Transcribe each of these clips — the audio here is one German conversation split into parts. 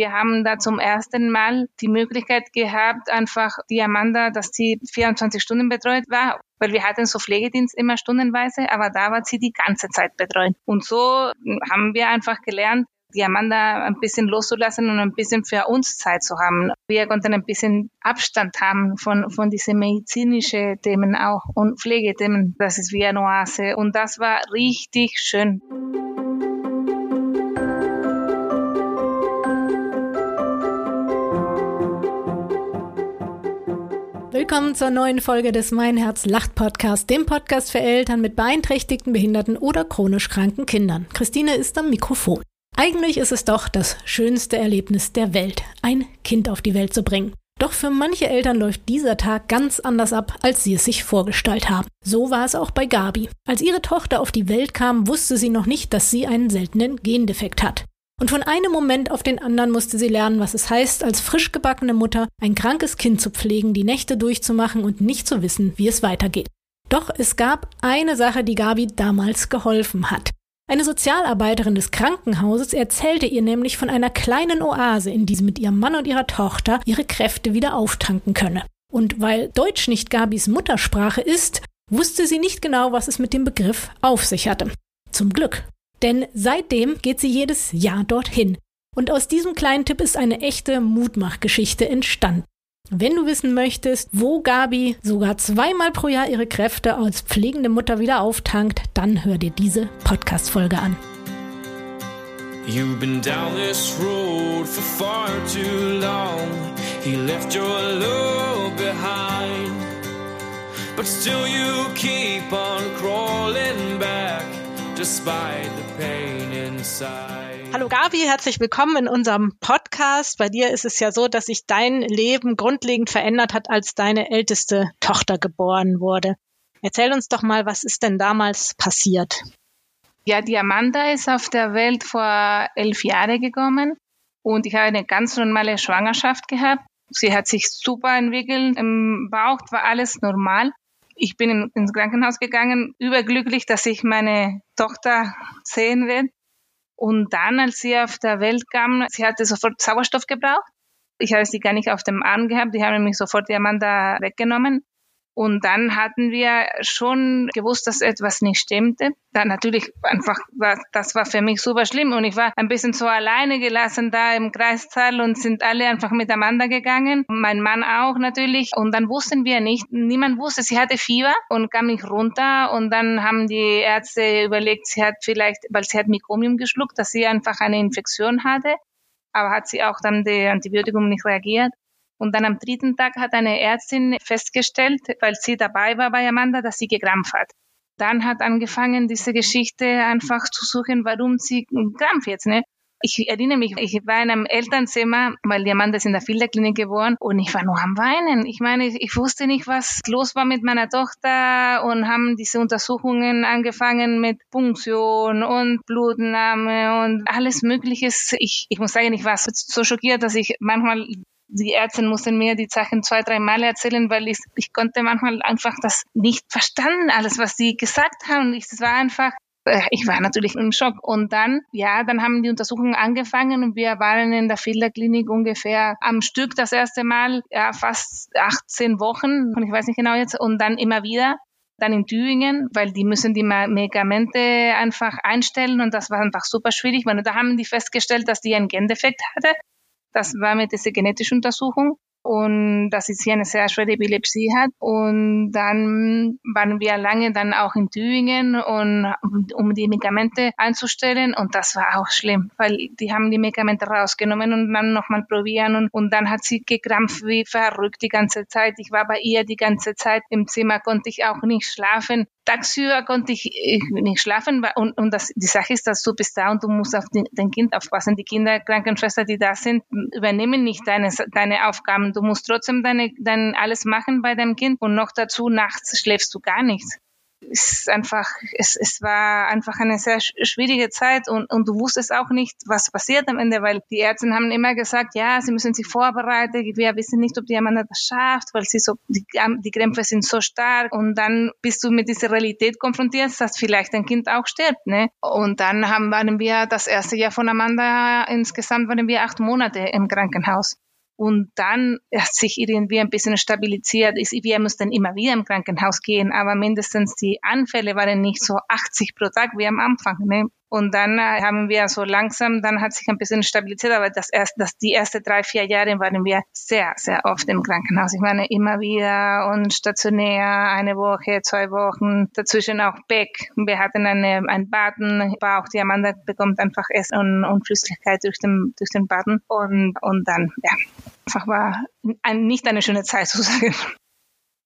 Wir haben da zum ersten Mal die Möglichkeit gehabt, einfach die Amanda, dass sie 24 Stunden betreut war, weil wir hatten so Pflegedienst immer stundenweise, aber da war sie die ganze Zeit betreut. Und so haben wir einfach gelernt, die Amanda ein bisschen loszulassen und ein bisschen für uns Zeit zu haben. Wir konnten ein bisschen Abstand haben von, von diesen medizinischen Themen auch und Pflegethemen. Das ist wie eine Oase und das war richtig schön. Willkommen zur neuen Folge des Mein Herz lacht Podcast, dem Podcast für Eltern mit beeinträchtigten, behinderten oder chronisch kranken Kindern. Christine ist am Mikrofon. Eigentlich ist es doch das schönste Erlebnis der Welt, ein Kind auf die Welt zu bringen. Doch für manche Eltern läuft dieser Tag ganz anders ab, als sie es sich vorgestellt haben. So war es auch bei Gabi. Als ihre Tochter auf die Welt kam, wusste sie noch nicht, dass sie einen seltenen Gendefekt hat. Und von einem Moment auf den anderen musste sie lernen, was es heißt, als frisch gebackene Mutter ein krankes Kind zu pflegen, die Nächte durchzumachen und nicht zu wissen, wie es weitergeht. Doch es gab eine Sache, die Gabi damals geholfen hat. Eine Sozialarbeiterin des Krankenhauses erzählte ihr nämlich von einer kleinen Oase, in die sie mit ihrem Mann und ihrer Tochter ihre Kräfte wieder auftanken könne. Und weil Deutsch nicht Gabis Muttersprache ist, wusste sie nicht genau, was es mit dem Begriff auf sich hatte. Zum Glück. Denn seitdem geht sie jedes Jahr dorthin. Und aus diesem kleinen Tipp ist eine echte Mutmachgeschichte entstanden. Wenn du wissen möchtest, wo Gabi sogar zweimal pro Jahr ihre Kräfte als pflegende Mutter wieder auftankt, dann hör dir diese Podcast-Folge an. You've been down this road for far too long. He left your love behind. But still you keep on crawling back despite the pain inside. Hallo Gabi, herzlich willkommen in unserem Podcast. Bei dir ist es ja so, dass sich dein Leben grundlegend verändert hat, als deine älteste Tochter geboren wurde. Erzähl uns doch mal, was ist denn damals passiert? Ja, die Amanda ist auf der Welt vor elf Jahren gekommen und ich habe eine ganz normale Schwangerschaft gehabt. Sie hat sich super entwickelt, im Bauch war alles normal. Ich bin ins Krankenhaus gegangen, überglücklich, dass ich meine Tochter sehen werde. Und dann, als sie auf der Welt kam, sie hatte sofort Sauerstoff gebraucht. Ich habe sie gar nicht auf dem Arm gehabt. Die haben nämlich sofort die Amanda weggenommen. Und dann hatten wir schon gewusst, dass etwas nicht stimmte. Dann natürlich einfach, das war für mich super schlimm. Und ich war ein bisschen so alleine gelassen da im Kreissaal und sind alle einfach miteinander gegangen. Mein Mann auch natürlich. Und dann wussten wir nicht, niemand wusste, sie hatte Fieber und kam nicht runter. Und dann haben die Ärzte überlegt, sie hat vielleicht, weil sie hat Mikromium geschluckt, dass sie einfach eine Infektion hatte. Aber hat sie auch dann die Antibiotikum nicht reagiert. Und dann am dritten Tag hat eine Ärztin festgestellt, weil sie dabei war bei Amanda, dass sie gekrampft hat. Dann hat angefangen, diese Geschichte einfach zu suchen, warum sie krampft jetzt, ne? Ich erinnere mich, ich war in einem Elternzimmer, weil die Amanda ist in der Filterklinik geboren und ich war nur am Weinen. Ich meine, ich wusste nicht, was los war mit meiner Tochter und haben diese Untersuchungen angefangen mit Punktion und Blutnahme und alles Mögliche. Ich, ich muss sagen, ich war so schockiert, dass ich manchmal die Ärzte mussten mir die Sachen zwei, drei Mal erzählen, weil ich, ich konnte manchmal einfach das nicht verstanden, alles, was sie gesagt haben. Ich, das war einfach, äh, ich war natürlich im Schock. Und dann, ja, dann haben die Untersuchungen angefangen und wir waren in der Filterklinik ungefähr am Stück das erste Mal, ja, fast 18 Wochen, und ich weiß nicht genau jetzt, und dann immer wieder dann in Tübingen, weil die müssen die Medikamente einfach einstellen und das war einfach super schwierig, weil da haben die festgestellt, dass die einen Gendefekt hatte das war mit dieser genetischen Untersuchung und dass sie eine sehr schwere Epilepsie hat. Und dann waren wir lange dann auch in Tübingen und um die Medikamente einzustellen und das war auch schlimm, weil die haben die Medikamente rausgenommen und dann nochmal probieren und, und dann hat sie gekrampft wie verrückt die ganze Zeit. Ich war bei ihr die ganze Zeit im Zimmer, konnte ich auch nicht schlafen tagsüber konnte ich nicht schlafen und, und das, die Sache ist, dass du bist da und du musst auf den, dein Kind aufpassen. Die Kinder, Krankenschwester, die da sind, übernehmen nicht deine, deine Aufgaben. Du musst trotzdem deine, dein alles machen bei deinem Kind und noch dazu nachts schläfst du gar nichts. Ist einfach, es, es war einfach eine sehr schwierige Zeit und, und du wusstest auch nicht, was passiert am Ende, weil die Ärzte haben immer gesagt, ja, sie müssen sich vorbereiten, wir wissen nicht, ob die Amanda das schafft, weil sie so, die, die Krämpfe sind so stark und dann bist du mit dieser Realität konfrontiert, dass vielleicht dein Kind auch stirbt, ne? Und dann haben, waren wir das erste Jahr von Amanda, insgesamt waren wir acht Monate im Krankenhaus. Und dann hat sich irgendwie ein bisschen stabilisiert. Wir mussten immer wieder im Krankenhaus gehen, aber mindestens die Anfälle waren nicht so 80 pro Tag wie am Anfang. Ne? Und dann äh, haben wir so langsam, dann hat sich ein bisschen stabilisiert, aber das erst, das, die ersten drei, vier Jahre waren wir sehr, sehr oft im Krankenhaus. Ich meine, immer wieder und stationär, eine Woche, zwei Wochen, dazwischen auch Beck. Wir hatten eine, ein Baden, auch die Amanda bekommt einfach Essen und, und Flüssigkeit durch den, durch den Baden und, und dann, ja, einfach war ein, nicht eine schöne Zeit zu sagen.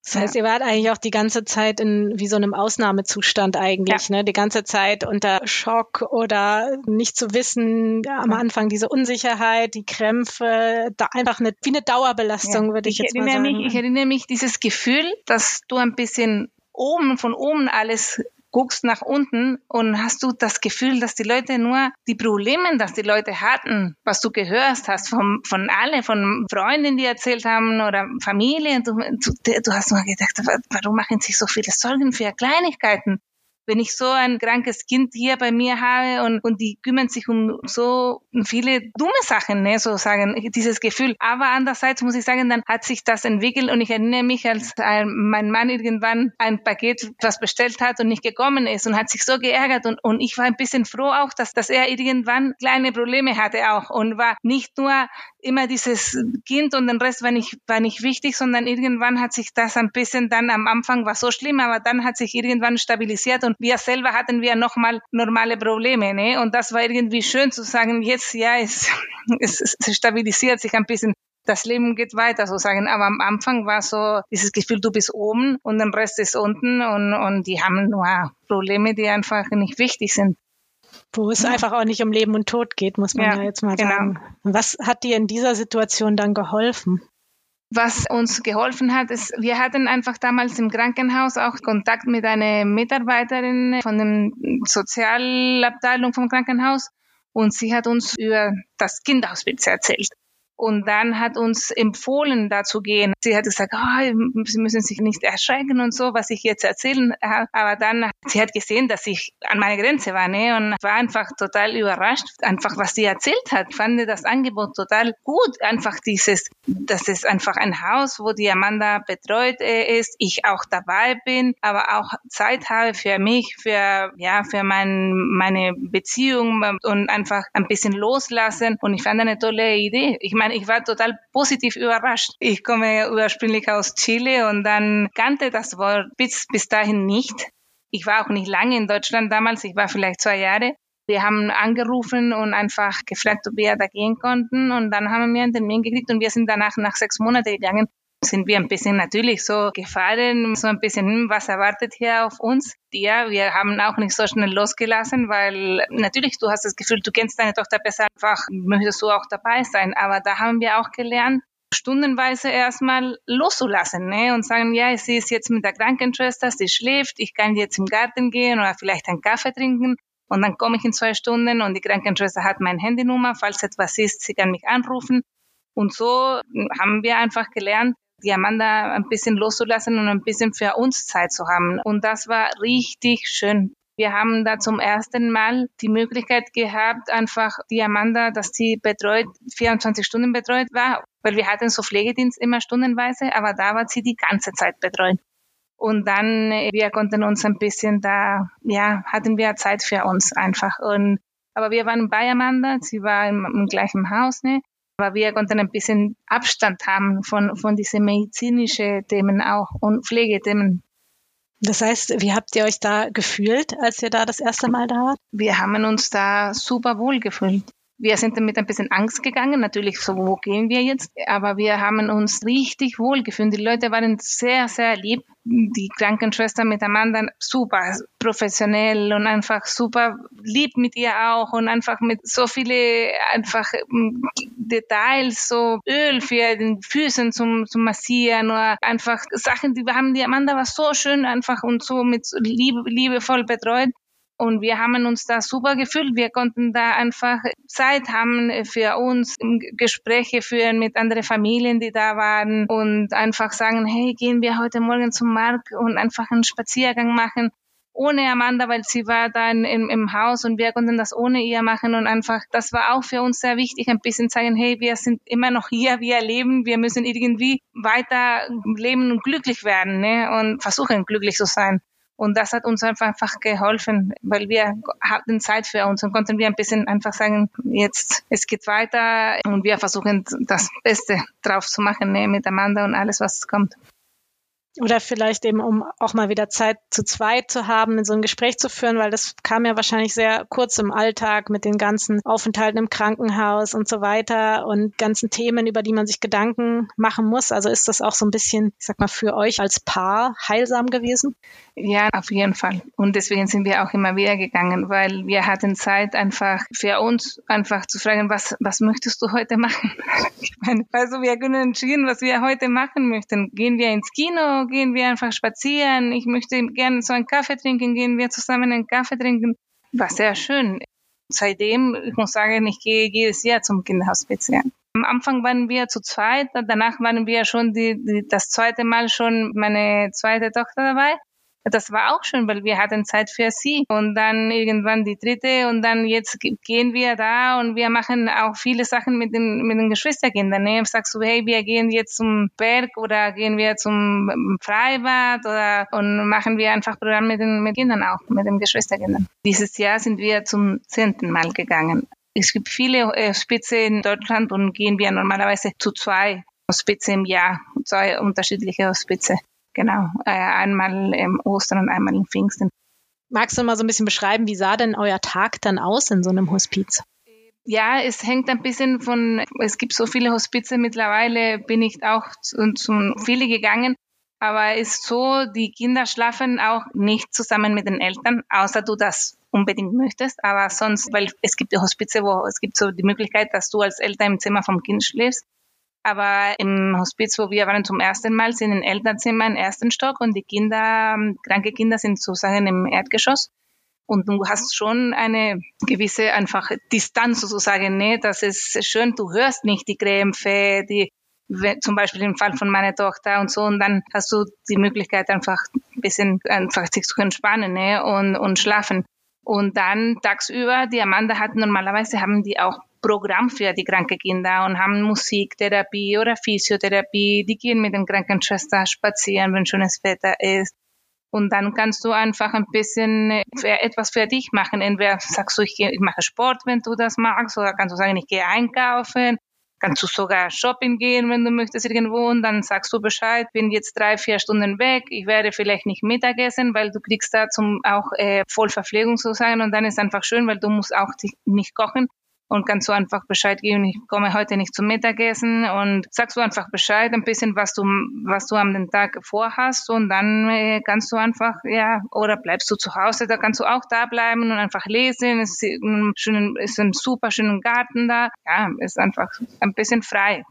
Das heißt, ihr wart eigentlich auch die ganze Zeit in wie so einem Ausnahmezustand eigentlich, ja. ne? Die ganze Zeit unter Schock oder nicht zu wissen, ja, am Anfang diese Unsicherheit, die Krämpfe, da einfach eine, wie eine Dauerbelastung, würde ich, ich jetzt mal sagen. Mich, ich erinnere mich dieses Gefühl, dass du ein bisschen oben, von oben alles guckst nach unten und hast du das Gefühl, dass die Leute nur die Probleme, dass die Leute hatten, was du gehört hast von, von alle, von Freunden, die erzählt haben oder Familie, du, du, du hast nur gedacht, warum machen sich so viele Sorgen für Kleinigkeiten? Wenn ich so ein krankes Kind hier bei mir habe und, und die kümmern sich um so viele dumme Sachen, ne, so sagen, dieses Gefühl. Aber andererseits muss ich sagen, dann hat sich das entwickelt und ich erinnere mich, als mein Mann irgendwann ein Paket was bestellt hat und nicht gekommen ist und hat sich so geärgert und, und ich war ein bisschen froh auch, dass, dass er irgendwann kleine Probleme hatte auch und war nicht nur immer dieses Kind und den Rest war nicht, war nicht wichtig, sondern irgendwann hat sich das ein bisschen dann am Anfang war so schlimm, aber dann hat sich irgendwann stabilisiert wir selber hatten wir nochmal normale Probleme, ne? Und das war irgendwie schön zu sagen, jetzt, ja, es, es, es stabilisiert sich ein bisschen das Leben geht weiter sozusagen. Aber am Anfang war so dieses Gefühl, du bist oben und der Rest ist unten und, und die haben nur Probleme, die einfach nicht wichtig sind wo es einfach auch nicht um Leben und Tod geht, muss man ja, ja jetzt mal genau. sagen. Was hat dir in dieser Situation dann geholfen? Was uns geholfen hat, ist, wir hatten einfach damals im Krankenhaus auch Kontakt mit einer Mitarbeiterin von der Sozialabteilung vom Krankenhaus und sie hat uns über das Kinderhospiz erzählt und dann hat uns empfohlen, da zu gehen. Sie hat gesagt, oh, Sie müssen sich nicht erschrecken und so, was ich jetzt erzählen habe. Aber dann, sie hat gesehen, dass ich an meiner Grenze war, ne? Und war einfach total überrascht, einfach was sie erzählt hat. Fand das Angebot total gut. Einfach dieses, das ist einfach ein Haus, wo die Amanda betreut äh, ist, ich auch dabei bin, aber auch Zeit habe für mich, für, ja, für mein, meine Beziehung und einfach ein bisschen loslassen. Und ich fand eine tolle Idee. Ich meine, meine, ich war total positiv überrascht. Ich komme ursprünglich aus Chile und dann kannte das Wort bis, bis dahin nicht. Ich war auch nicht lange in Deutschland damals, ich war vielleicht zwei Jahre. Wir haben angerufen und einfach gefragt, ob wir da gehen konnten. Und dann haben wir einen Termin gekriegt und wir sind danach nach sechs Monaten gegangen sind wir ein bisschen natürlich so gefahren, so ein bisschen, hm, was erwartet hier auf uns? Ja, wir haben auch nicht so schnell losgelassen, weil natürlich du hast das Gefühl, du kennst deine Tochter besser, einfach möchtest du auch dabei sein. Aber da haben wir auch gelernt, stundenweise erstmal loszulassen ne? und sagen, ja, sie ist jetzt mit der Krankenschwester, sie schläft, ich kann jetzt im Garten gehen oder vielleicht einen Kaffee trinken und dann komme ich in zwei Stunden und die Krankenschwester hat meine Handynummer, falls etwas ist, sie kann mich anrufen. Und so haben wir einfach gelernt, die Amanda ein bisschen loszulassen und ein bisschen für uns Zeit zu haben. Und das war richtig schön. Wir haben da zum ersten Mal die Möglichkeit gehabt, einfach die Amanda, dass sie betreut, 24 Stunden betreut war, weil wir hatten so Pflegedienst immer stundenweise, aber da war sie die ganze Zeit betreut. Und dann, wir konnten uns ein bisschen da, ja, hatten wir Zeit für uns einfach. Und, aber wir waren bei Amanda, sie war im, im gleichen Haus, ne? Aber wir konnten ein bisschen Abstand haben von, von diesen medizinischen Themen auch und Pflegethemen. Das heißt, wie habt ihr euch da gefühlt, als ihr da das erste Mal da wart? Wir haben uns da super wohl gefühlt. Wir sind damit ein bisschen Angst gegangen, natürlich so, wo gehen wir jetzt? Aber wir haben uns richtig wohl gefühlt. Die Leute waren sehr, sehr lieb. Die Krankenschwester mit Amanda super professionell und einfach super lieb mit ihr auch und einfach mit so viele einfach mm, Details, so Öl für den Füßen zum, zum Massieren oder einfach Sachen, die wir haben, die Amanda war so schön einfach und so mit liebe, liebevoll betreut. Und wir haben uns da super gefühlt. Wir konnten da einfach Zeit haben für uns, Gespräche führen mit anderen Familien, die da waren und einfach sagen, hey, gehen wir heute Morgen zum Markt und einfach einen Spaziergang machen ohne Amanda, weil sie war da in, im Haus und wir konnten das ohne ihr machen und einfach, das war auch für uns sehr wichtig, ein bisschen zeigen, hey, wir sind immer noch hier, wir leben, wir müssen irgendwie weiter leben und glücklich werden ne? und versuchen glücklich zu sein. Und das hat uns einfach geholfen, weil wir hatten Zeit für uns und konnten wir ein bisschen einfach sagen, jetzt, es geht weiter und wir versuchen das Beste drauf zu machen ne, mit Amanda und alles, was kommt. Oder vielleicht eben, um auch mal wieder Zeit zu zweit zu haben, in so ein Gespräch zu führen, weil das kam ja wahrscheinlich sehr kurz im Alltag mit den ganzen Aufenthalten im Krankenhaus und so weiter und ganzen Themen, über die man sich Gedanken machen muss. Also ist das auch so ein bisschen, ich sag mal, für euch als Paar heilsam gewesen? Ja, auf jeden Fall. Und deswegen sind wir auch immer wieder gegangen, weil wir hatten Zeit einfach für uns einfach zu fragen, was, was möchtest du heute machen? Ich meine, also wir können entschieden, was wir heute machen möchten. Gehen wir ins Kino? Gehen wir einfach spazieren? Ich möchte gerne so einen Kaffee trinken. Gehen wir zusammen einen Kaffee trinken? War sehr schön. Seitdem, ich muss sagen, ich gehe jedes Jahr zum Kinderhospiz. Am Anfang waren wir zu zweit, danach waren wir schon die, die, das zweite Mal schon meine zweite Tochter dabei das war auch schön, weil wir hatten Zeit für sie. Und dann irgendwann die dritte und dann jetzt gehen wir da und wir machen auch viele Sachen mit den, mit den Geschwisterkindern. Ne? Sagst du, hey, wir gehen jetzt zum Berg oder gehen wir zum Freibad oder und machen wir einfach Programm mit den mit Kindern auch, mit den Geschwisterkindern. Dieses Jahr sind wir zum zehnten Mal gegangen. Es gibt viele Hospize in Deutschland und gehen wir normalerweise zu zwei Hospize im Jahr, zwei unterschiedliche Hospize. Genau, äh, einmal im Ostern und einmal im Pfingsten. Magst du mal so ein bisschen beschreiben, wie sah denn euer Tag dann aus in so einem Hospiz? Ja, es hängt ein bisschen von, es gibt so viele Hospize, mittlerweile bin ich auch zu, zu viele gegangen, aber es ist so, die Kinder schlafen auch nicht zusammen mit den Eltern, außer du das unbedingt möchtest, aber sonst, weil es gibt Hospize, wo es gibt so die Möglichkeit, dass du als Eltern im Zimmer vom Kind schläfst aber im Hospiz, wo wir waren zum ersten Mal, sind in Elternzimmer im ersten Stock und die Kinder, ähm, kranke Kinder sind sozusagen im Erdgeschoss. Und du hast schon eine gewisse einfach Distanz sozusagen, ne? Das ist schön, du hörst nicht die Krämpfe, die, zum Beispiel im Fall von meiner Tochter und so, und dann hast du die Möglichkeit einfach ein bisschen einfach sich zu entspannen, ne? Und, und schlafen. Und dann tagsüber, die Amanda hat normalerweise haben die auch Programm für die kranken Kinder und haben Musiktherapie oder Physiotherapie. Die gehen mit den Krankenschwestern spazieren, wenn schönes Wetter ist. Und dann kannst du einfach ein bisschen für etwas für dich machen. Entweder sagst du, ich, ich mache Sport, wenn du das magst, oder kannst du sagen, ich gehe einkaufen. Kannst du sogar shopping gehen, wenn du möchtest irgendwo und dann sagst du Bescheid, bin jetzt drei, vier Stunden weg, ich werde vielleicht nicht Mittagessen, weil du kriegst da zum auch äh, Vollverpflegung sozusagen und dann ist einfach schön, weil du musst auch nicht kochen und kannst du einfach Bescheid geben, ich komme heute nicht zum Mittagessen und sagst du einfach Bescheid, ein bisschen, was du, was du am Tag vorhast und dann äh, kannst du einfach, ja, oder bleibst du zu Hause, da kannst du auch da bleiben und einfach lesen, es ist ein, schönen, ist ein super schöner Garten da, ja, ist einfach ein bisschen frei.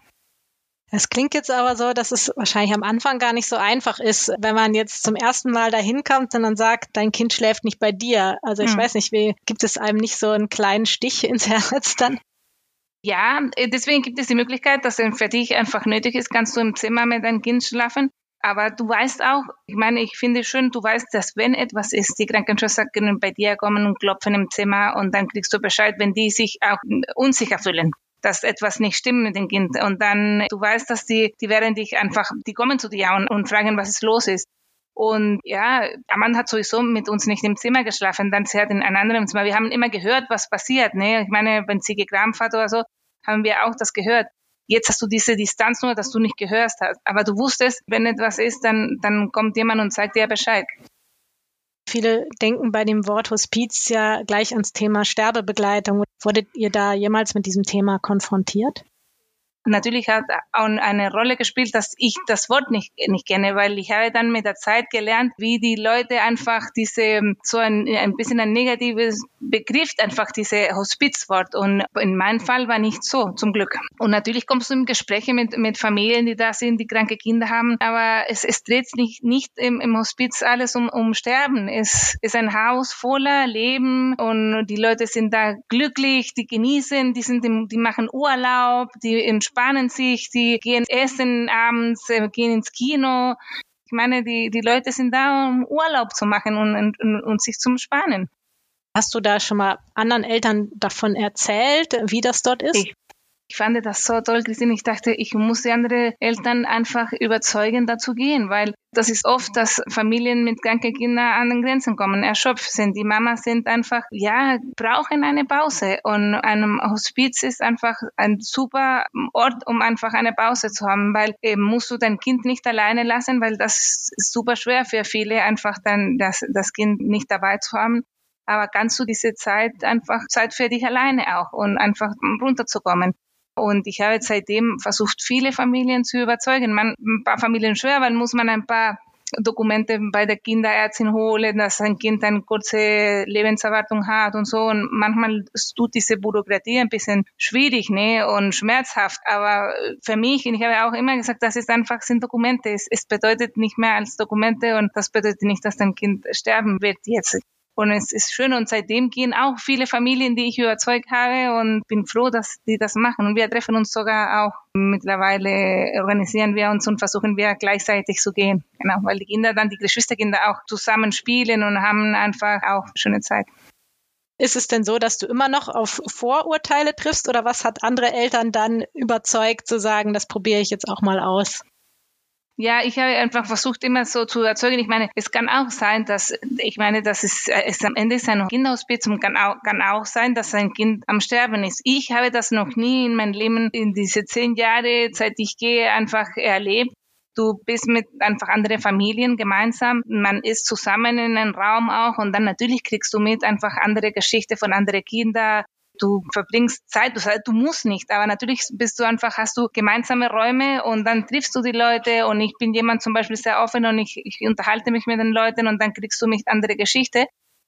Es klingt jetzt aber so, dass es wahrscheinlich am Anfang gar nicht so einfach ist, wenn man jetzt zum ersten Mal dahin kommt und dann sagt, dein Kind schläft nicht bei dir. Also ich hm. weiß nicht, wie gibt es einem nicht so einen kleinen Stich ins Herz dann? Ja, äh, deswegen gibt es die Möglichkeit, dass für dich einfach nötig ist, kannst du im Zimmer mit deinem Kind schlafen. Aber du weißt auch, ich meine, ich finde schön, du weißt, dass wenn etwas ist, die Krankenschwester können bei dir kommen und klopfen im Zimmer und dann kriegst du Bescheid, wenn die sich auch unsicher fühlen dass etwas nicht stimmt mit dem Kind. Und dann, du weißt, dass die, die werden dich einfach, die kommen zu dir und, und fragen, was es los ist. Und ja, Amanda hat sowieso mit uns nicht im Zimmer geschlafen, dann sie hat in einem anderen Zimmer. Wir haben immer gehört, was passiert. Ne? Ich meine, wenn sie gekrampft hat oder so, haben wir auch das gehört. Jetzt hast du diese Distanz nur, dass du nicht gehört hast. Aber du wusstest, wenn etwas ist, dann, dann kommt jemand und sagt dir Bescheid. Viele denken bei dem Wort Hospiz ja gleich ans Thema Sterbebegleitung. Wurdet ihr da jemals mit diesem Thema konfrontiert? Natürlich hat auch eine Rolle gespielt, dass ich das Wort nicht, nicht kenne, weil ich habe dann mit der Zeit gelernt, wie die Leute einfach diese, so ein, ein bisschen ein negatives Begriff, einfach diese Hospizwort. Und in meinem Fall war nicht so, zum Glück. Und natürlich kommst du in Gespräche mit, mit Familien, die da sind, die kranke Kinder haben, aber es, es dreht sich nicht im, im Hospiz alles um, um Sterben. Es ist ein Haus voller Leben und die Leute sind da glücklich, die genießen, die sind, im, die machen Urlaub, die entspannen entspannen sich, die gehen essen abends, äh, gehen ins Kino. Ich meine, die, die Leute sind da, um Urlaub zu machen und, und, und sich zum Spannen. Hast du da schon mal anderen Eltern davon erzählt, wie das dort ist? Ich ich fand das so toll, Christine. Ich dachte, ich muss die anderen Eltern einfach überzeugen, dazu gehen, weil das ist oft, dass Familien mit kranken Kindern an den Grenzen kommen, erschöpft sind. Die Mamas sind einfach, ja, brauchen eine Pause. Und ein Hospiz ist einfach ein super Ort, um einfach eine Pause zu haben, weil eben musst du dein Kind nicht alleine lassen, weil das ist super schwer für viele, einfach dann das, das Kind nicht dabei zu haben. Aber kannst du diese Zeit einfach Zeit für dich alleine auch und einfach runterzukommen. Und ich habe seitdem versucht, viele Familien zu überzeugen. Man, ein paar Familien schwer, weil muss man ein paar Dokumente bei der Kinderärztin holen, dass ein Kind eine kurze Lebenserwartung hat und so. Und manchmal tut diese Bürokratie ein bisschen schwierig ne? und schmerzhaft. Aber für mich, und ich habe auch immer gesagt, das ist einfach sind Dokumente. Es, es bedeutet nicht mehr als Dokumente und das bedeutet nicht, dass dein Kind sterben wird jetzt. Und es ist schön und seitdem gehen auch viele Familien, die ich überzeugt habe und bin froh, dass die das machen. Und wir treffen uns sogar auch mittlerweile, organisieren wir uns und versuchen wir gleichzeitig zu gehen. Genau, weil die Kinder dann, die Geschwisterkinder auch zusammen spielen und haben einfach auch schöne Zeit. Ist es denn so, dass du immer noch auf Vorurteile triffst oder was hat andere Eltern dann überzeugt zu sagen, das probiere ich jetzt auch mal aus? Ja, ich habe einfach versucht, immer so zu erzeugen. Ich meine, es kann auch sein, dass, ich meine, dass es, es am Ende ist ein Kinderhospiz und kann auch, kann auch sein, dass ein Kind am Sterben ist. Ich habe das noch nie in meinem Leben, in diese zehn Jahre, seit ich gehe, einfach erlebt. Du bist mit einfach anderen Familien gemeinsam. Man ist zusammen in einem Raum auch und dann natürlich kriegst du mit einfach andere Geschichte von anderen Kindern, Du verbringst Zeit, du, du musst nicht, aber natürlich bist du einfach, hast du gemeinsame Räume und dann triffst du die Leute und ich bin jemand zum Beispiel sehr offen und ich, ich unterhalte mich mit den Leuten und dann kriegst du mich andere Geschichte.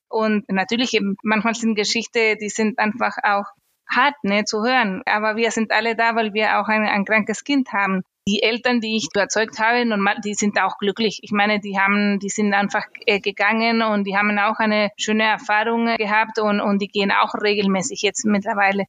Und natürlich eben, manchmal sind Geschichte, die sind einfach auch hart ne, zu hören. Aber wir sind alle da, weil wir auch ein, ein krankes Kind haben die Eltern, die ich überzeugt habe, normal, die sind auch glücklich. Ich meine, die haben, die sind einfach äh, gegangen und die haben auch eine schöne Erfahrung gehabt und, und die gehen auch regelmäßig jetzt mittlerweile.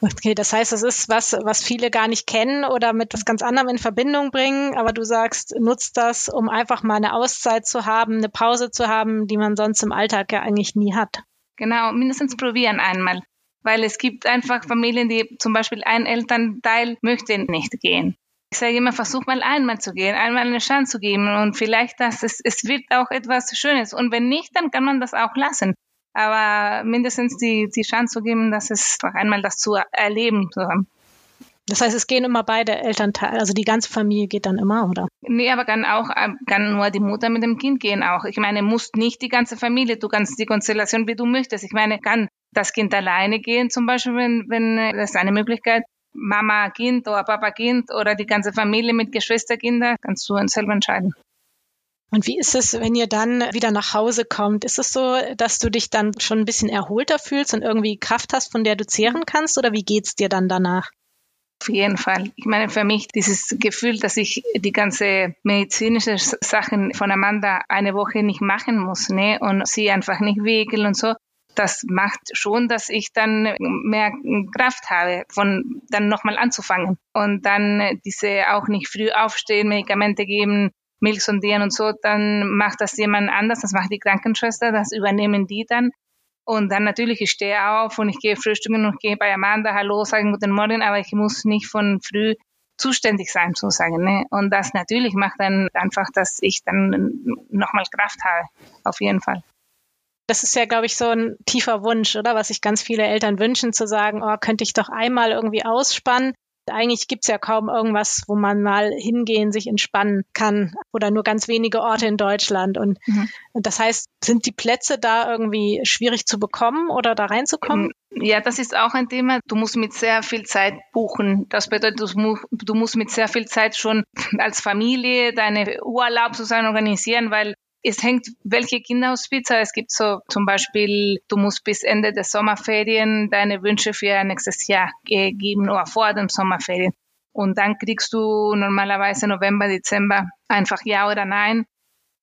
Okay, das heißt, es ist was, was viele gar nicht kennen oder mit was ganz anderem in Verbindung bringen, aber du sagst, nutzt das, um einfach mal eine Auszeit zu haben, eine Pause zu haben, die man sonst im Alltag ja eigentlich nie hat. Genau, mindestens probieren einmal weil es gibt einfach Familien, die zum Beispiel ein Elternteil möchte nicht gehen. Ich sage immer, versuch mal einmal zu gehen, einmal eine Chance zu geben und vielleicht, dass es, es wird auch etwas Schönes. Und wenn nicht, dann kann man das auch lassen. Aber mindestens die, die Chance zu geben, dass es einmal das zu erleben zu haben. Das heißt, es gehen immer beide Elternteile, also die ganze Familie geht dann immer, oder? Nee, aber kann auch, kann nur die Mutter mit dem Kind gehen auch. Ich meine, musst nicht die ganze Familie, du kannst die Konstellation, wie du möchtest. Ich meine, kann das Kind alleine gehen, zum Beispiel, wenn, wenn äh, das ist eine Möglichkeit. Mama, Kind oder Papa, Kind oder die ganze Familie mit Geschwisterkinder, kannst du selber entscheiden. Und wie ist es, wenn ihr dann wieder nach Hause kommt? Ist es so, dass du dich dann schon ein bisschen erholter fühlst und irgendwie Kraft hast, von der du zehren kannst? Oder wie geht's dir dann danach? Auf jeden Fall. Ich meine, für mich dieses Gefühl, dass ich die ganze medizinische Sachen von Amanda eine Woche nicht machen muss, ne, und sie einfach nicht wickeln und so, das macht schon, dass ich dann mehr Kraft habe, von dann nochmal anzufangen. Und dann diese auch nicht früh aufstehen, Medikamente geben, Milch sondieren und so, dann macht das jemand anders, das macht die Krankenschwester, das übernehmen die dann. Und dann natürlich, ich stehe auf und ich gehe frühstücken und gehe bei Amanda Hallo sagen Guten Morgen, aber ich muss nicht von früh zuständig sein, sozusagen. Ne? Und das natürlich macht dann einfach, dass ich dann nochmal Kraft habe, auf jeden Fall. Das ist ja, glaube ich, so ein tiefer Wunsch, oder? Was sich ganz viele Eltern wünschen, zu sagen, oh, könnte ich doch einmal irgendwie ausspannen. Eigentlich gibt's ja kaum irgendwas, wo man mal hingehen, sich entspannen kann oder nur ganz wenige Orte in Deutschland. Und mhm. das heißt, sind die Plätze da irgendwie schwierig zu bekommen oder da reinzukommen? Ja, das ist auch ein Thema. Du musst mit sehr viel Zeit buchen. Das bedeutet, du musst mit sehr viel Zeit schon als Familie deine Urlaub sozusagen organisieren, weil es hängt, welche Kinderhospize. Es gibt so zum Beispiel, du musst bis Ende der Sommerferien deine Wünsche für nächstes Jahr geben oder vor den Sommerferien. Und dann kriegst du normalerweise November, Dezember einfach Ja oder Nein.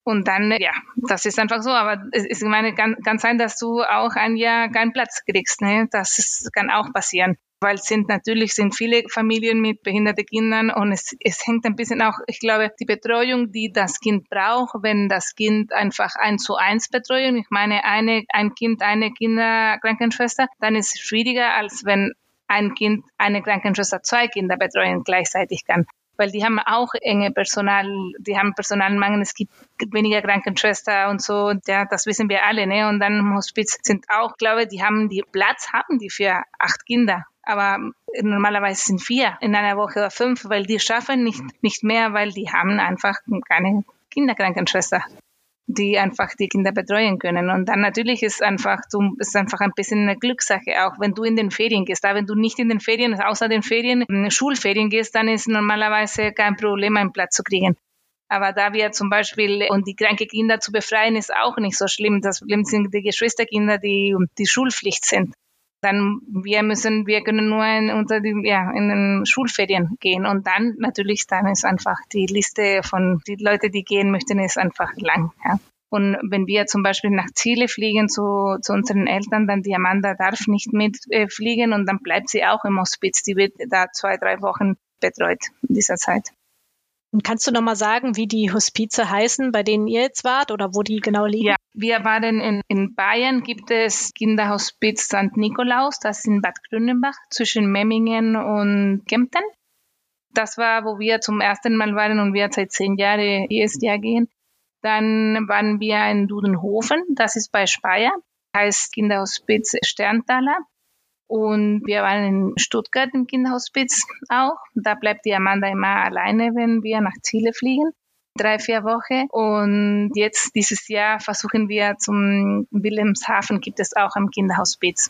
Und dann, ja, das ist einfach so. Aber es, ich meine, kann, kann sein, dass du auch ein Jahr keinen Platz kriegst. Ne? Das ist, kann auch passieren weil sind natürlich sind viele Familien mit behinderten Kindern und es, es hängt ein bisschen auch, ich glaube, die Betreuung, die das Kind braucht, wenn das Kind einfach eins zu eins Betreuung, ich meine eine ein Kind, eine Kinderkrankenschwester, dann ist es schwieriger, als wenn ein Kind, eine Krankenschwester zwei Kinder betreuen gleichzeitig kann. Weil die haben auch enge Personal, die haben Personalmangel, es gibt weniger Krankenschwester und so, ja, das wissen wir alle, ne? Und dann im Hospiz sind auch, glaube die haben die Platz, haben die für acht Kinder aber normalerweise sind vier in einer Woche oder fünf, weil die schaffen nicht, nicht mehr, weil die haben einfach keine Kinderkrankenschwester, die einfach die Kinder betreuen können. Und dann natürlich ist einfach, du, ist einfach ein bisschen eine Glückssache, auch wenn du in den Ferien gehst. Da wenn du nicht in den Ferien, außer den Ferien, in Schulferien gehst, dann ist normalerweise kein Problem, einen Platz zu kriegen. Aber da wir zum Beispiel, und die kranke Kinder zu befreien, ist auch nicht so schlimm. Das Problem sind die Geschwisterkinder, die die Schulpflicht sind dann wir müssen, wir können nur in, unter die, ja, in den Schulferien gehen und dann natürlich, dann ist einfach die Liste von die Leute, die gehen möchten, ist einfach lang. Ja. Und wenn wir zum Beispiel nach Chile fliegen zu, zu unseren Eltern, dann die Amanda darf nicht mitfliegen äh, und dann bleibt sie auch im Hospiz. Die wird da zwei, drei Wochen betreut in dieser Zeit. Und kannst du nochmal sagen, wie die Hospize heißen, bei denen ihr jetzt wart oder wo die genau liegen? Ja, wir waren in, in Bayern, gibt es Kinderhospiz St. Nikolaus, das ist in Bad Grünenbach zwischen Memmingen und Kempten. Das war, wo wir zum ersten Mal waren und wir seit zehn Jahren jedes Jahr gehen. Dann waren wir in Dudenhofen, das ist bei Speyer, heißt Kinderhospiz Sterntaler. Und wir waren in Stuttgart im Kinderhospiz auch. Da bleibt die Amanda immer alleine, wenn wir nach Chile fliegen. Drei, vier Wochen. Und jetzt dieses Jahr versuchen wir zum Wilhelmshaven gibt es auch am Kinderhospiz.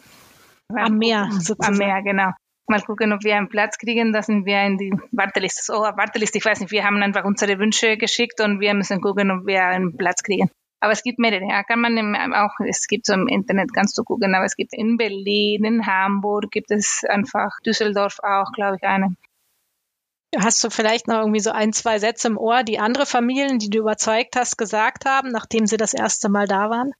Am Meer, sozusagen. Am Meer, genau. Mal gucken, ob wir einen Platz kriegen. Da sind wir in die Warteliste. Oh, Warteliste, ich weiß nicht. Wir haben einfach unsere Wünsche geschickt und wir müssen gucken, ob wir einen Platz kriegen. Aber es gibt mehrere. Kann man auch, es gibt so im Internet, kannst du gucken, aber es gibt in Berlin, in Hamburg gibt es einfach, Düsseldorf auch, glaube ich, eine. Hast du vielleicht noch irgendwie so ein, zwei Sätze im Ohr, die andere Familien, die du überzeugt hast, gesagt haben, nachdem sie das erste Mal da waren?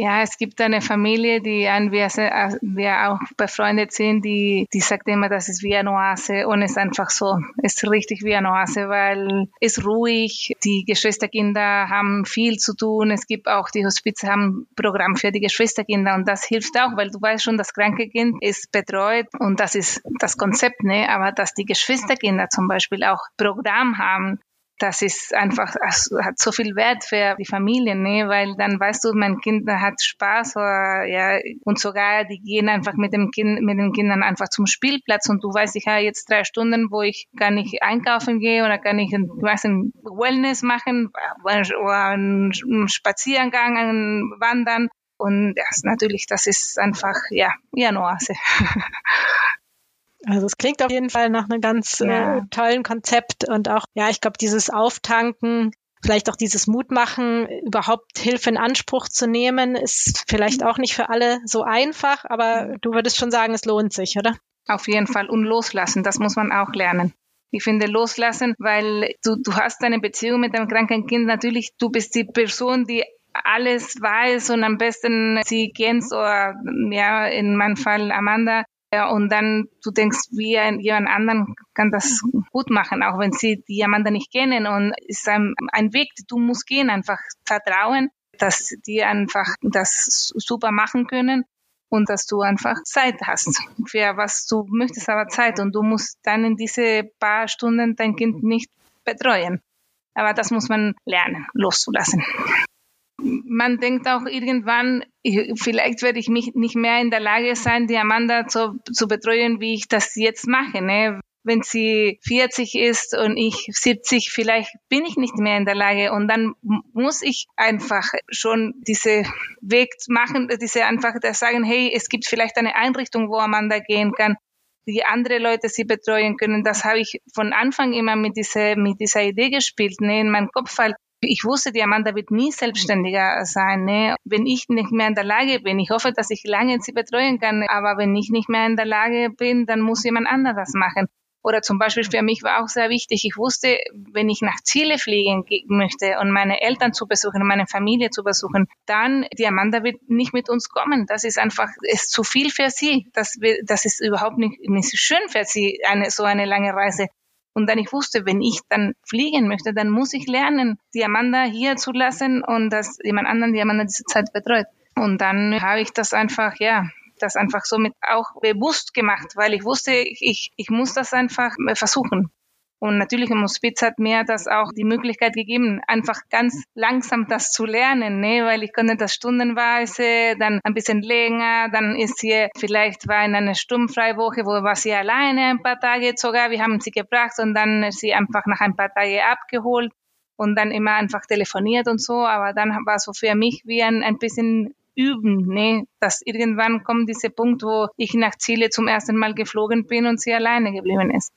Ja, es gibt eine Familie, die an wir, wir auch befreundet sind, die, die sagt immer, das ist wie eine Oase und es ist einfach so. Es ist richtig wie eine Oase, weil es ruhig. Die Geschwisterkinder haben viel zu tun. Es gibt auch, die Hospize haben Programm für die Geschwisterkinder und das hilft auch, weil du weißt schon, das kranke Kind ist betreut und das ist das Konzept, ne? Aber dass die Geschwisterkinder zum Beispiel auch Programm haben, das ist einfach, hat so viel Wert für die Familien, ne? weil dann weißt du, mein Kind hat Spaß oder, ja, und sogar die gehen einfach mit dem Kind, mit den Kindern einfach zum Spielplatz und du weißt, ich habe jetzt drei Stunden, wo ich gar nicht einkaufen gehe oder kann ich was ein Wellness machen oder einen Spaziergang, einen Wandern und das natürlich, das ist einfach, ja, eine Oase. Also es klingt auf jeden Fall nach einem ganz ja. äh, tollen Konzept und auch, ja, ich glaube, dieses Auftanken, vielleicht auch dieses Mutmachen, überhaupt Hilfe in Anspruch zu nehmen, ist vielleicht auch nicht für alle so einfach, aber du würdest schon sagen, es lohnt sich, oder? Auf jeden Fall. Und loslassen, das muss man auch lernen. Ich finde loslassen, weil du, du hast eine Beziehung mit einem kranken Kind. Natürlich, du bist die Person, die alles weiß und am besten sie kennst oder ja, in meinem Fall Amanda, ja, und dann du denkst, wie ein, jemand anderen kann das gut machen, auch wenn sie die jemanden nicht kennen. Und es ist ein, ein Weg, du musst gehen, einfach vertrauen, dass die einfach das super machen können und dass du einfach Zeit hast für was du möchtest, aber Zeit und du musst dann in diese paar Stunden dein Kind nicht betreuen. Aber das muss man lernen, loszulassen man denkt auch irgendwann, vielleicht werde ich mich nicht mehr in der Lage sein, die Amanda zu, zu betreuen, wie ich das jetzt mache. Ne? wenn sie 40 ist und ich 70, vielleicht bin ich nicht mehr in der Lage und dann muss ich einfach schon diese Weg machen, diese einfach sagen, hey, es gibt vielleicht eine Einrichtung, wo man da gehen kann, die andere Leute sie betreuen können. Das habe ich von Anfang immer mit dieser, mit dieser Idee gespielt, ne, in meinem Kopf, weil ich wusste, die Amanda wird nie selbstständiger sein. Ne? Wenn ich nicht mehr in der Lage bin, ich hoffe, dass ich lange sie betreuen kann, aber wenn ich nicht mehr in der Lage bin, dann muss jemand anderes machen. Oder zum Beispiel für mich war auch sehr wichtig, ich wusste, wenn ich nach Chile fliegen möchte und meine Eltern zu besuchen, meine Familie zu besuchen, dann die Amanda wird nicht mit uns kommen. Das ist einfach, ist zu viel für sie. Das, das ist überhaupt nicht, nicht schön für sie, eine, so eine lange Reise. Und dann ich wusste, wenn ich dann fliegen möchte, dann muss ich lernen, die Amanda hier zu lassen und dass jemand anderen die Amanda diese Zeit betreut. Und dann habe ich das einfach, ja, das einfach somit auch bewusst gemacht, weil ich wusste, ich, ich muss das einfach versuchen. Und natürlich im Hospiz hat mir das auch die Möglichkeit gegeben, einfach ganz langsam das zu lernen, ne? weil ich konnte das stundenweise, dann ein bisschen länger, dann ist sie vielleicht war in einer Sturmfreiwoche, wo war sie alleine ein paar Tage sogar, wir haben sie gebracht und dann ist sie einfach nach ein paar Tagen abgeholt und dann immer einfach telefoniert und so, aber dann war so für mich wie ein, ein bisschen üben, ne? dass irgendwann kommt dieser Punkt, wo ich nach Chile zum ersten Mal geflogen bin und sie alleine geblieben ist.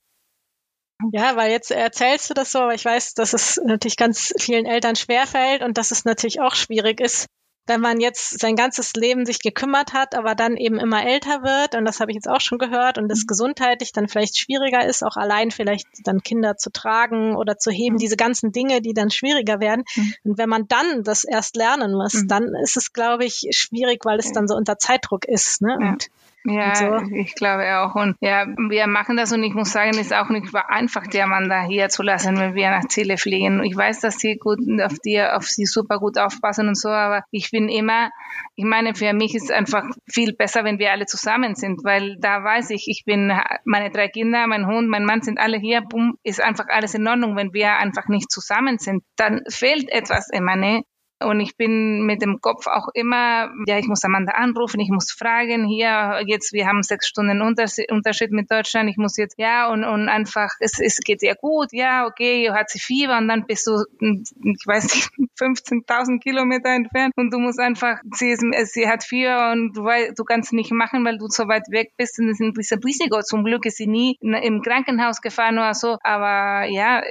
Ja, weil jetzt erzählst du das so, aber ich weiß, dass es natürlich ganz vielen Eltern schwerfällt und dass es natürlich auch schwierig ist, wenn man jetzt sein ganzes Leben sich gekümmert hat, aber dann eben immer älter wird, und das habe ich jetzt auch schon gehört, und es mhm. gesundheitlich dann vielleicht schwieriger ist, auch allein vielleicht dann Kinder zu tragen oder zu heben, mhm. diese ganzen Dinge, die dann schwieriger werden. Mhm. Und wenn man dann das erst lernen muss, mhm. dann ist es, glaube ich, schwierig, weil es dann so unter Zeitdruck ist. Ne? Ja. Und ja, so. ich glaube auch. Und ja, wir machen das und ich muss sagen, es ist auch nicht einfach, die Amanda hier zu lassen, wenn wir nach Chile fliegen. Ich weiß, dass sie gut auf die, auf sie super gut aufpassen und so, aber ich bin immer, ich meine, für mich ist es einfach viel besser, wenn wir alle zusammen sind, weil da weiß ich, ich bin, meine drei Kinder, mein Hund, mein Mann sind alle hier, boom, ist einfach alles in Ordnung. Wenn wir einfach nicht zusammen sind, dann fehlt etwas immer, ne? Und ich bin mit dem Kopf auch immer, ja, ich muss Amanda anrufen, ich muss fragen, hier, jetzt, wir haben sechs Stunden Unterschied mit Deutschland, ich muss jetzt, ja, und, und einfach, es, es geht ihr gut, ja, okay, hat sie Fieber und dann bist du, ich weiß nicht, 15.000 Kilometer entfernt und du musst einfach, sie, ist, sie hat Fieber und du, du kannst nicht machen, weil du so weit weg bist und das ist ein bisschen Risiko. Zum Glück ist sie nie im Krankenhaus gefahren oder so, aber ja,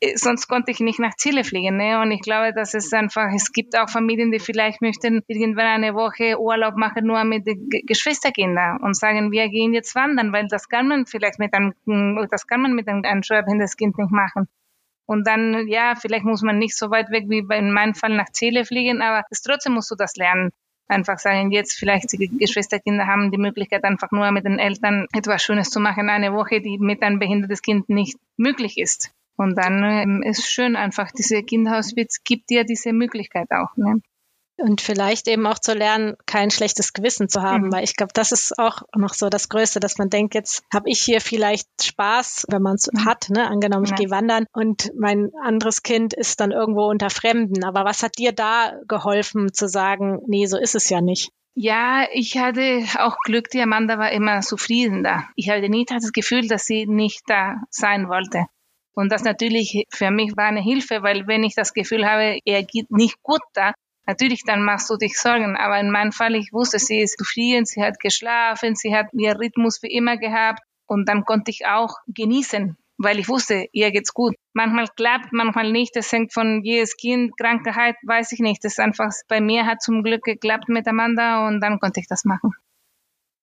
äh, sonst konnte ich nicht nach Chile fliegen, ne, und ich glaube, das ist einfach, es gibt auch Familien, die vielleicht möchten irgendwann eine Woche Urlaub machen, nur mit den Geschwisterkindern und sagen, wir gehen jetzt wandern, weil das kann man vielleicht mit einem, das kann man mit einem, einem schwerbehindertes Kind nicht machen. Und dann, ja, vielleicht muss man nicht so weit weg wie in meinem Fall nach Chile fliegen, aber trotzdem musst du das lernen. Einfach sagen, jetzt vielleicht die Geschwisterkinder haben die Möglichkeit, einfach nur mit den Eltern etwas Schönes zu machen, eine Woche, die mit einem behindertes Kind nicht möglich ist. Und dann ähm, ist schön einfach, diese Kinderhauswitz gibt dir diese Möglichkeit auch. Ne? Und vielleicht eben auch zu lernen, kein schlechtes Gewissen zu haben, mhm. weil ich glaube, das ist auch noch so das Größte, dass man denkt, jetzt habe ich hier vielleicht Spaß, wenn man es mhm. hat, ne? angenommen, ich ja. gehe wandern und mein anderes Kind ist dann irgendwo unter Fremden. Aber was hat dir da geholfen zu sagen, nee, so ist es ja nicht? Ja, ich hatte auch Glück, die Amanda war immer zufrieden da. Ich hatte nie das Gefühl, dass sie nicht da sein wollte. Und das natürlich für mich war eine Hilfe, weil wenn ich das Gefühl habe, er geht nicht gut da, natürlich dann machst du dich Sorgen. Aber in meinem Fall, ich wusste, sie ist zufrieden, sie hat geschlafen, sie hat ihr Rhythmus wie immer gehabt und dann konnte ich auch genießen, weil ich wusste, ihr geht's gut. Manchmal klappt, manchmal nicht. Das hängt von jedes Kind, Krankheit, weiß ich nicht. Das ist einfach, bei mir hat zum Glück geklappt mit Amanda und dann konnte ich das machen.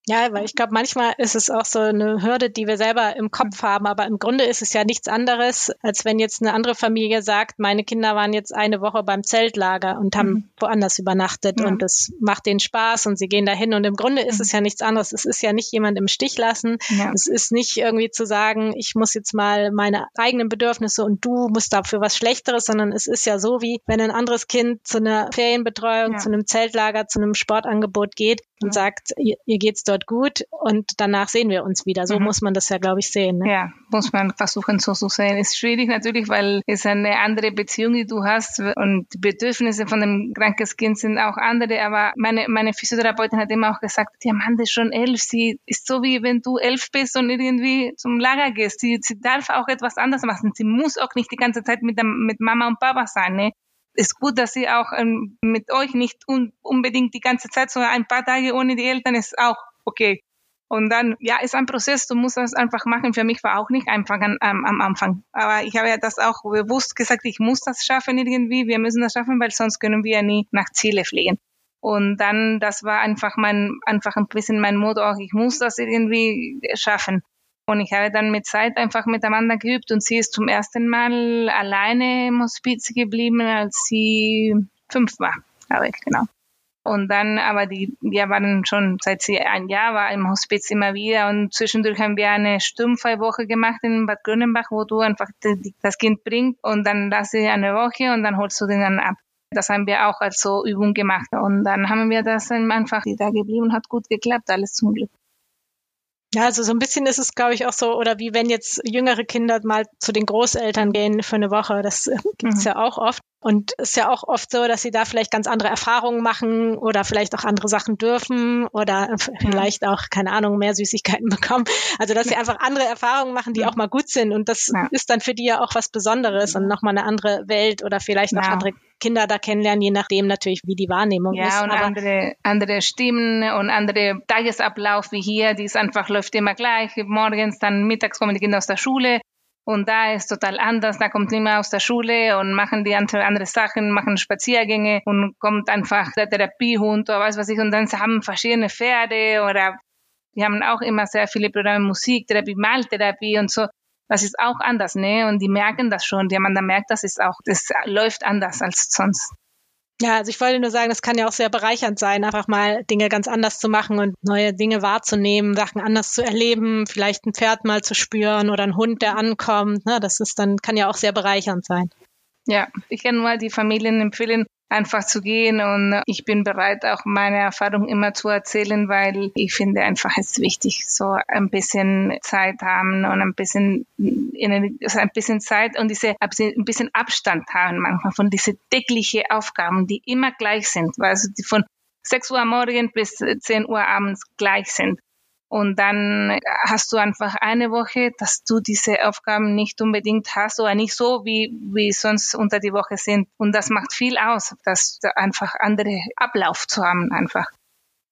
Ja, weil ich glaube, manchmal ist es auch so eine Hürde, die wir selber im Kopf haben, aber im Grunde ist es ja nichts anderes, als wenn jetzt eine andere Familie sagt, meine Kinder waren jetzt eine Woche beim Zeltlager und haben mhm. woanders übernachtet ja. und das macht denen Spaß und sie gehen dahin und im Grunde ist mhm. es ja nichts anderes. Es ist ja nicht jemand im Stich lassen. Ja. Es ist nicht irgendwie zu sagen, ich muss jetzt mal meine eigenen Bedürfnisse und du musst dafür was Schlechteres, sondern es ist ja so wie, wenn ein anderes Kind zu einer Ferienbetreuung, ja. zu einem Zeltlager, zu einem Sportangebot geht und sagt, ihr, ihr geht's dort dort gut und danach sehen wir uns wieder. So mhm. muss man das ja, glaube ich, sehen. Ne? Ja, muss man versuchen so zu sehen. Ist schwierig natürlich, weil es eine andere Beziehung, die du hast und die Bedürfnisse von dem kranken Kind sind auch andere. Aber meine, meine Physiotherapeutin hat immer auch gesagt, die Amanda ist schon elf. Sie ist so wie wenn du elf bist und irgendwie zum Lager gehst. Sie, sie darf auch etwas anderes machen. Sie muss auch nicht die ganze Zeit mit, der, mit Mama und Papa sein. Ne? ist gut, dass sie auch ähm, mit euch nicht un unbedingt die ganze Zeit, sondern ein paar Tage ohne die Eltern ist auch okay. Und dann, ja, ist ein Prozess, du musst das einfach machen. Für mich war auch nicht einfach an, ähm, am Anfang. Aber ich habe ja das auch bewusst gesagt, ich muss das schaffen irgendwie, wir müssen das schaffen, weil sonst können wir nie nach Ziele fliegen. Und dann, das war einfach mein, einfach ein bisschen mein Motto auch, ich muss das irgendwie schaffen. Und ich habe dann mit Zeit einfach mit Amanda geübt und sie ist zum ersten Mal alleine im Hospiz geblieben, als sie fünf war, glaube ich, genau. Und dann, aber die, wir waren schon seit sie ein Jahr war im Hospiz immer wieder und zwischendurch haben wir eine Woche gemacht in Bad Grünenbach, wo du einfach die, das Kind bringst und dann lass sie eine Woche und dann holst du den dann ab. Das haben wir auch als so Übung gemacht und dann haben wir das einfach da geblieben und hat gut geklappt, alles zum Glück. Ja, also so ein bisschen ist es, glaube ich, auch so, oder wie wenn jetzt jüngere Kinder mal zu den Großeltern gehen für eine Woche. Das gibt's mhm. ja auch oft. Und es ist ja auch oft so, dass sie da vielleicht ganz andere Erfahrungen machen oder vielleicht auch andere Sachen dürfen oder vielleicht auch, keine Ahnung, mehr Süßigkeiten bekommen. Also, dass sie einfach andere Erfahrungen machen, die auch mal gut sind. Und das ja. ist dann für die ja auch was Besonderes und nochmal eine andere Welt oder vielleicht auch ja. andere Kinder da kennenlernen, je nachdem natürlich, wie die Wahrnehmung ja, ist. Ja, und andere, andere Stimmen und andere Tagesablauf wie hier, die ist einfach läuft immer gleich. Morgens, dann mittags kommen die Kinder aus der Schule und da ist total anders. Da kommt niemand aus der Schule und machen die andere, andere Sachen, machen Spaziergänge und kommt einfach der Therapiehund oder was weiß ich. Und dann haben verschiedene Pferde oder die haben auch immer sehr viele Programme, Musiktherapie, Maltherapie und so. Das ist auch anders, ne? Und die merken das schon. Die man da merkt, das ist auch, das läuft anders als sonst. Ja, also ich wollte nur sagen, das kann ja auch sehr bereichernd sein, einfach mal Dinge ganz anders zu machen und neue Dinge wahrzunehmen, Sachen anders zu erleben, vielleicht ein Pferd mal zu spüren oder ein Hund, der ankommt. Ne, das ist dann, kann ja auch sehr bereichernd sein. Ja, ich kann nur die Familien empfehlen, einfach zu gehen und ich bin bereit, auch meine Erfahrung immer zu erzählen, weil ich finde einfach es ist wichtig, so ein bisschen Zeit haben und ein bisschen, also ein bisschen Zeit und diese, ein bisschen Abstand haben manchmal von diese täglichen Aufgaben, die immer gleich sind, also die von 6 Uhr morgens bis 10 Uhr abends gleich sind. Und dann hast du einfach eine Woche, dass du diese Aufgaben nicht unbedingt hast oder nicht so, wie, wie sonst unter die Woche sind. Und das macht viel aus, dass einfach andere Ablauf zu haben einfach.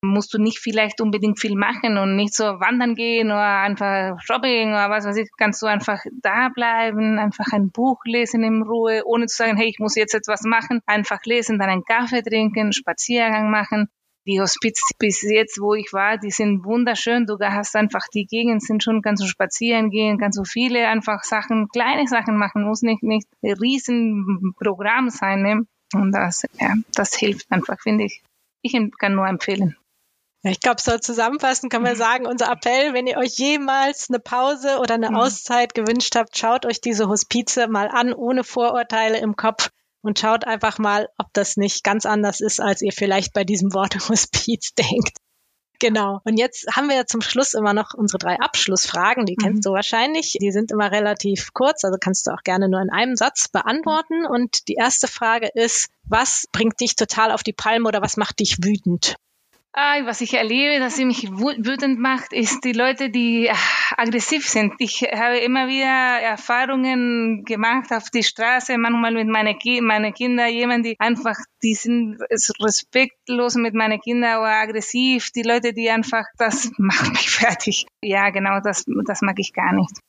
Musst du nicht vielleicht unbedingt viel machen und nicht so wandern gehen oder einfach shopping oder was weiß ich, kannst du einfach da bleiben, einfach ein Buch lesen in Ruhe, ohne zu sagen, hey, ich muss jetzt etwas machen, einfach lesen, dann einen Kaffee trinken, Spaziergang machen die Hospiz bis jetzt, wo ich war, die sind wunderschön. Du hast einfach die Gegend sind schon, kannst du spazieren gehen, kannst du viele einfach Sachen, kleine Sachen machen, muss nicht, nicht ein riesen Programm sein. Ne? Und das, ja, das hilft einfach, finde ich. Ich kann nur empfehlen. Ich glaube, so zusammenfassend kann man mhm. sagen, unser Appell, wenn ihr euch jemals eine Pause oder eine mhm. Auszeit gewünscht habt, schaut euch diese Hospize mal an, ohne Vorurteile im Kopf und schaut einfach mal, ob das nicht ganz anders ist, als ihr vielleicht bei diesem Wort Hospiz denkt. Genau. Und jetzt haben wir ja zum Schluss immer noch unsere drei Abschlussfragen. Die mhm. kennst du wahrscheinlich. Die sind immer relativ kurz, also kannst du auch gerne nur in einem Satz beantworten. Und die erste Frage ist, was bringt dich total auf die Palme oder was macht dich wütend? Ah, was ich erlebe, dass sie mich wütend macht, ist die Leute, die ah, aggressiv sind. Ich habe immer wieder Erfahrungen gemacht auf die Straße, manchmal mit meinen Ki meine Kindern, jemand, die einfach, die sind respektlos mit meinen Kindern oder aggressiv. Die Leute, die einfach, das macht mich fertig. Ja, genau, das, das mag ich gar nicht.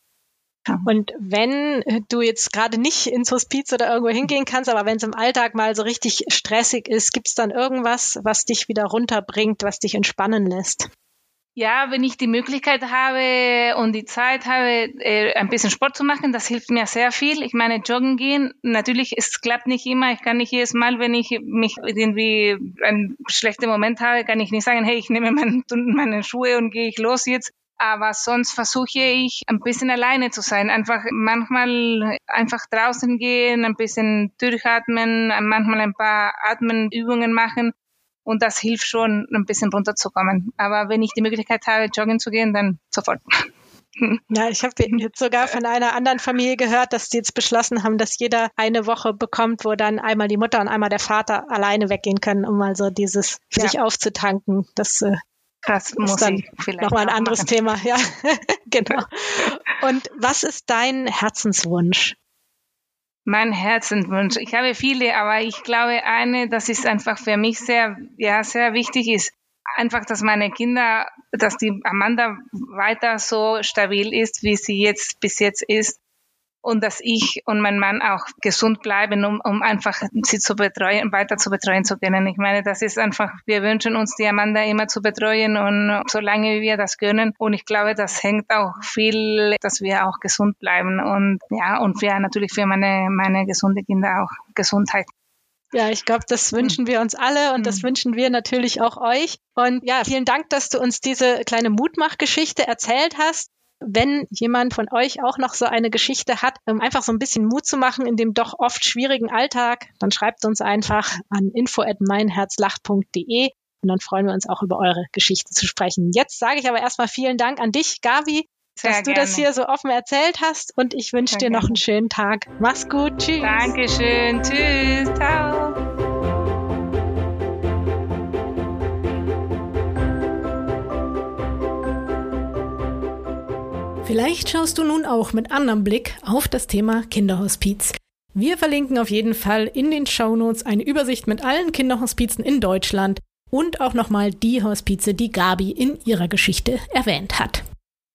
Und wenn du jetzt gerade nicht ins Hospiz oder irgendwo hingehen kannst, aber wenn es im Alltag mal so richtig stressig ist, gibt es dann irgendwas, was dich wieder runterbringt, was dich entspannen lässt? Ja, wenn ich die Möglichkeit habe und die Zeit habe, äh, ein bisschen Sport zu machen, das hilft mir sehr viel. Ich meine, joggen gehen, natürlich, es klappt nicht immer. Ich kann nicht jedes Mal, wenn ich mich irgendwie einen schlechten Moment habe, kann ich nicht sagen, hey, ich nehme meine, meine Schuhe und gehe ich los jetzt. Aber sonst versuche ich ein bisschen alleine zu sein. Einfach manchmal einfach draußen gehen, ein bisschen durchatmen, manchmal ein paar Atmenübungen machen. Und das hilft schon, ein bisschen runterzukommen. Aber wenn ich die Möglichkeit habe, joggen zu gehen, dann sofort. Ja, ich habe jetzt sogar von einer anderen Familie gehört, dass die jetzt beschlossen haben, dass jeder eine Woche bekommt, wo dann einmal die Mutter und einmal der Vater alleine weggehen können, um mal so dieses ja. sich aufzutanken. Das äh, das muss dann vielleicht nochmal ein anderes machen. Thema. Ja, genau. Und was ist dein Herzenswunsch? Mein Herzenswunsch. Ich habe viele, aber ich glaube, eine, das ist einfach für mich sehr, ja, sehr wichtig ist, einfach, dass meine Kinder, dass die Amanda weiter so stabil ist, wie sie jetzt bis jetzt ist und dass ich und mein Mann auch gesund bleiben, um, um einfach sie zu betreuen, weiter zu betreuen zu können. Ich meine, das ist einfach, wir wünschen uns die Amanda immer zu betreuen und solange wir das können. Und ich glaube, das hängt auch viel, dass wir auch gesund bleiben und ja, und für natürlich für meine, meine gesunde Kinder auch Gesundheit. Ja, ich glaube, das wünschen wir uns alle und das mhm. wünschen wir natürlich auch euch. Und ja, vielen Dank, dass du uns diese kleine Mutmachgeschichte erzählt hast. Wenn jemand von euch auch noch so eine Geschichte hat, um einfach so ein bisschen Mut zu machen in dem doch oft schwierigen Alltag, dann schreibt uns einfach an info@meinherzlacht.de und dann freuen wir uns auch über eure Geschichte zu sprechen. Jetzt sage ich aber erstmal vielen Dank an dich, Gavi, Sehr dass gerne. du das hier so offen erzählt hast und ich wünsche dir noch einen schönen Tag. Mach's gut. Tschüss. Dankeschön. Tschüss. Ciao. Vielleicht schaust du nun auch mit anderem Blick auf das Thema Kinderhospiz. Wir verlinken auf jeden Fall in den Shownotes eine Übersicht mit allen Kinderhospizen in Deutschland und auch nochmal die Hospize, die Gabi in ihrer Geschichte erwähnt hat.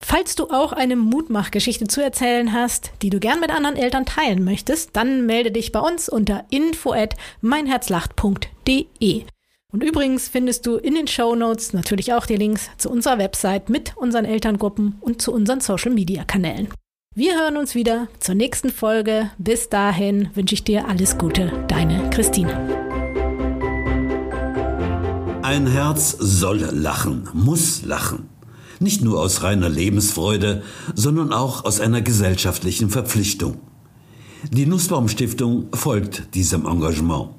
Falls du auch eine Mutmachgeschichte zu erzählen hast, die du gern mit anderen Eltern teilen möchtest, dann melde dich bei uns unter info at meinherzlacht.de. Und übrigens findest du in den Show Notes natürlich auch die Links zu unserer Website mit unseren Elterngruppen und zu unseren Social Media Kanälen. Wir hören uns wieder zur nächsten Folge. Bis dahin wünsche ich dir alles Gute, deine Christine. Ein Herz soll lachen, muss lachen. Nicht nur aus reiner Lebensfreude, sondern auch aus einer gesellschaftlichen Verpflichtung. Die Nussbaum Stiftung folgt diesem Engagement.